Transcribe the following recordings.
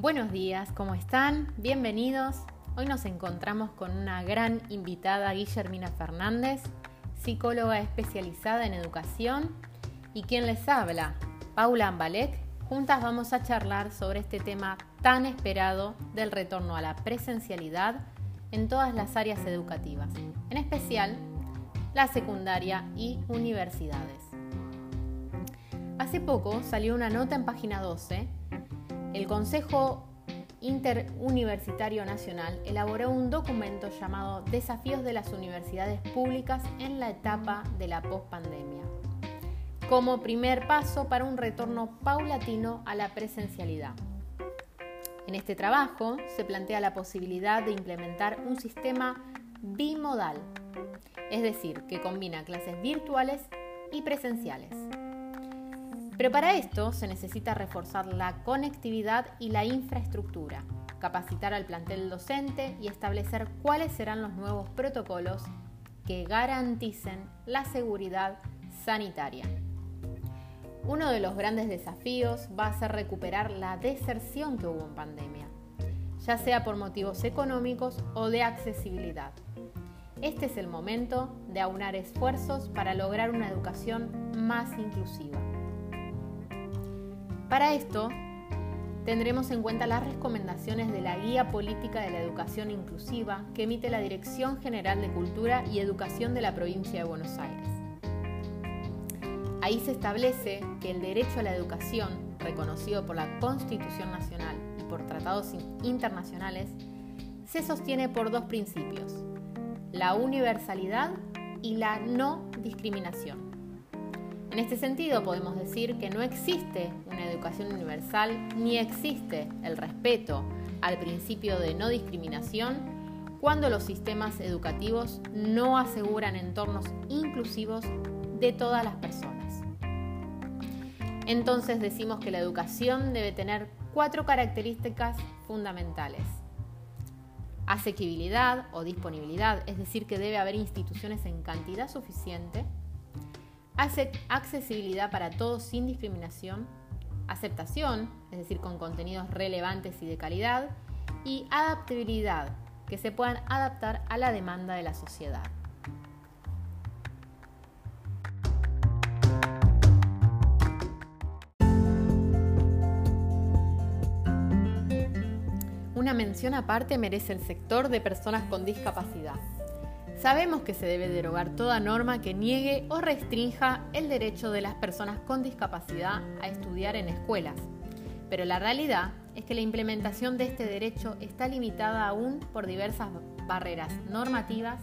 Buenos días, ¿cómo están? Bienvenidos. Hoy nos encontramos con una gran invitada, Guillermina Fernández, psicóloga especializada en educación, y quien les habla, Paula Ambalek. Juntas vamos a charlar sobre este tema tan esperado del retorno a la presencialidad en todas las áreas educativas, en especial la secundaria y universidades. Hace poco salió una nota en página 12. El Consejo Interuniversitario Nacional elaboró un documento llamado Desafíos de las Universidades Públicas en la etapa de la pospandemia, como primer paso para un retorno paulatino a la presencialidad. En este trabajo se plantea la posibilidad de implementar un sistema bimodal, es decir, que combina clases virtuales y presenciales. Pero para esto se necesita reforzar la conectividad y la infraestructura, capacitar al plantel docente y establecer cuáles serán los nuevos protocolos que garanticen la seguridad sanitaria. Uno de los grandes desafíos va a ser recuperar la deserción que hubo en pandemia, ya sea por motivos económicos o de accesibilidad. Este es el momento de aunar esfuerzos para lograr una educación más inclusiva. Para esto, tendremos en cuenta las recomendaciones de la Guía Política de la Educación Inclusiva que emite la Dirección General de Cultura y Educación de la Provincia de Buenos Aires. Ahí se establece que el derecho a la educación, reconocido por la Constitución Nacional y por tratados internacionales, se sostiene por dos principios, la universalidad y la no discriminación. En este sentido podemos decir que no existe una educación universal ni existe el respeto al principio de no discriminación cuando los sistemas educativos no aseguran entornos inclusivos de todas las personas. Entonces decimos que la educación debe tener cuatro características fundamentales. Asequibilidad o disponibilidad, es decir, que debe haber instituciones en cantidad suficiente. Accesibilidad para todos sin discriminación. Aceptación, es decir, con contenidos relevantes y de calidad. Y adaptabilidad, que se puedan adaptar a la demanda de la sociedad. Una mención aparte merece el sector de personas con discapacidad. Sabemos que se debe derogar toda norma que niegue o restrinja el derecho de las personas con discapacidad a estudiar en escuelas, pero la realidad es que la implementación de este derecho está limitada aún por diversas barreras normativas,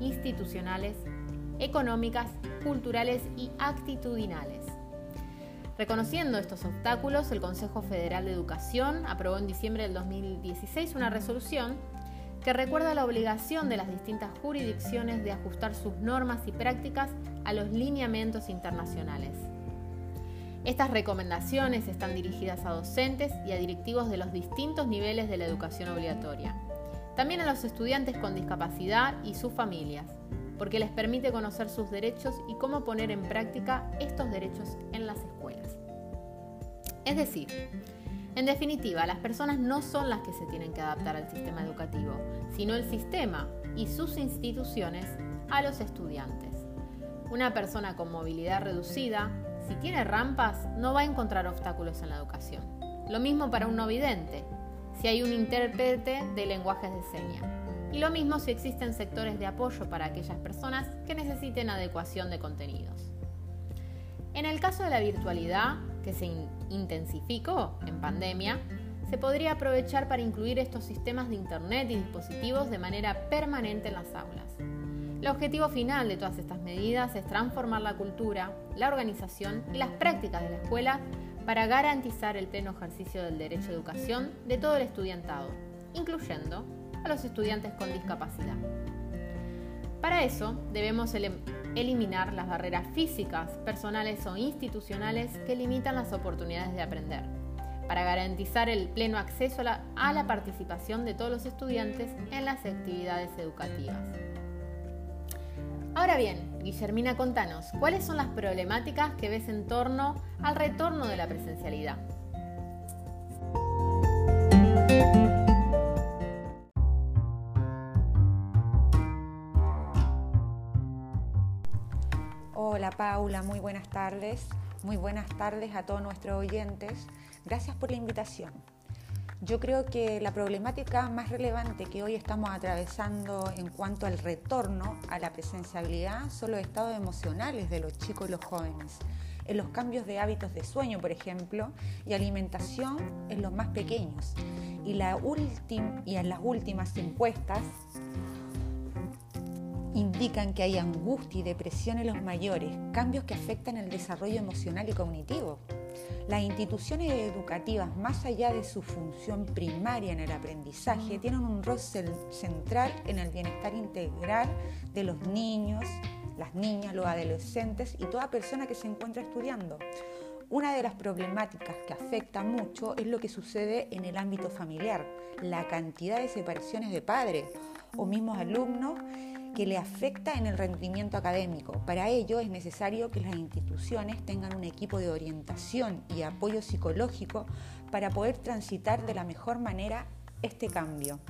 institucionales, económicas, culturales y actitudinales. Reconociendo estos obstáculos, el Consejo Federal de Educación aprobó en diciembre del 2016 una resolución que recuerda la obligación de las distintas jurisdicciones de ajustar sus normas y prácticas a los lineamientos internacionales. Estas recomendaciones están dirigidas a docentes y a directivos de los distintos niveles de la educación obligatoria, también a los estudiantes con discapacidad y sus familias, porque les permite conocer sus derechos y cómo poner en práctica estos derechos en las escuelas. Es decir, en definitiva, las personas no son las que se tienen que adaptar al sistema educativo, sino el sistema y sus instituciones a los estudiantes. Una persona con movilidad reducida, si tiene rampas, no va a encontrar obstáculos en la educación. Lo mismo para un no vidente, si hay un intérprete de lenguajes de señas. Y lo mismo si existen sectores de apoyo para aquellas personas que necesiten adecuación de contenidos. En el caso de la virtualidad, que se intensificó en pandemia, se podría aprovechar para incluir estos sistemas de Internet y dispositivos de manera permanente en las aulas. El objetivo final de todas estas medidas es transformar la cultura, la organización y las prácticas de la escuela para garantizar el pleno ejercicio del derecho a educación de todo el estudiantado, incluyendo a los estudiantes con discapacidad. Para eso debemos eliminar las barreras físicas, personales o institucionales que limitan las oportunidades de aprender, para garantizar el pleno acceso a la, participación de todos los estudiantes en las actividades educativas. Ahora bien, Guillermina, contanos, ¿cuáles son las problemáticas que ves en torno al retorno de la presencialidad? Hola Paula, muy buenas tardes. Muy buenas tardes a todos nuestros oyentes. Gracias por la invitación. Yo creo que la problemática más relevante que hoy estamos atravesando en cuanto al retorno a la presenciabilidad son los estados emocionales de los chicos y los jóvenes, en los cambios de hábitos de sueño, por ejemplo, y alimentación en los más pequeños. Y, y en las últimas encuestas indican que hay angustia y depresión en los mayores, cambios que afectan el desarrollo emocional y cognitivo. Las instituciones educativas, más allá de su función primaria en el aprendizaje, tienen un rol central en el bienestar integral de los niños, las niñas, los adolescentes y toda persona que se encuentra estudiando. Una de las problemáticas que afecta mucho es lo que sucede en el ámbito familiar, la cantidad de separaciones de padres o mismos alumnos que le afecta en el rendimiento académico. Para ello es necesario que las instituciones tengan un equipo de orientación y apoyo psicológico para poder transitar de la mejor manera este cambio.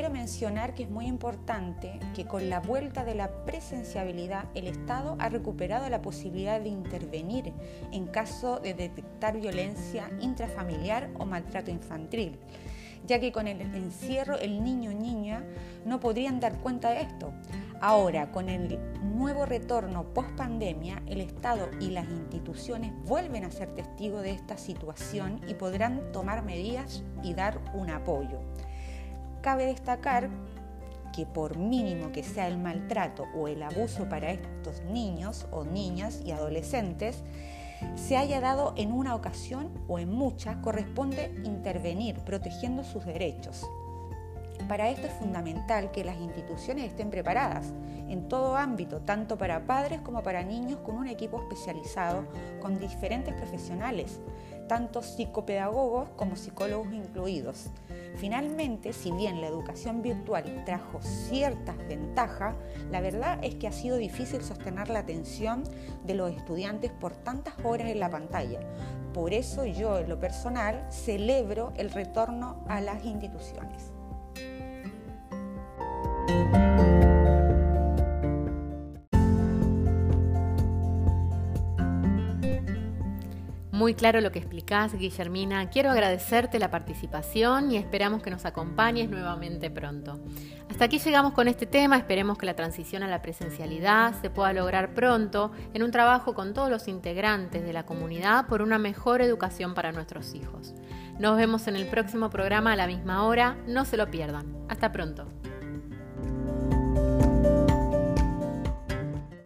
Quiero mencionar que es muy importante que con la vuelta de la presenciabilidad el Estado ha recuperado la posibilidad de intervenir en caso de detectar violencia intrafamiliar o maltrato infantil, ya que con el encierro el niño niña no podrían dar cuenta de esto. Ahora, con el nuevo retorno post pandemia, el Estado y las instituciones vuelven a ser testigos de esta situación y podrán tomar medidas y dar un apoyo. Cabe destacar que por mínimo que sea el maltrato o el abuso para estos niños o niñas y adolescentes, se haya dado en una ocasión o en muchas, corresponde intervenir protegiendo sus derechos. Para esto es fundamental que las instituciones estén preparadas en todo ámbito, tanto para padres como para niños, con un equipo especializado, con diferentes profesionales, tanto psicopedagogos como psicólogos incluidos. Finalmente, si bien la educación virtual trajo ciertas ventajas, la verdad es que ha sido difícil sostener la atención de los estudiantes por tantas horas en la pantalla. Por eso yo, en lo personal, celebro el retorno a las instituciones. Muy claro lo que explicás, Guillermina. Quiero agradecerte la participación y esperamos que nos acompañes nuevamente pronto. Hasta aquí llegamos con este tema. Esperemos que la transición a la presencialidad se pueda lograr pronto en un trabajo con todos los integrantes de la comunidad por una mejor educación para nuestros hijos. Nos vemos en el próximo programa a la misma hora. No se lo pierdan. Hasta pronto.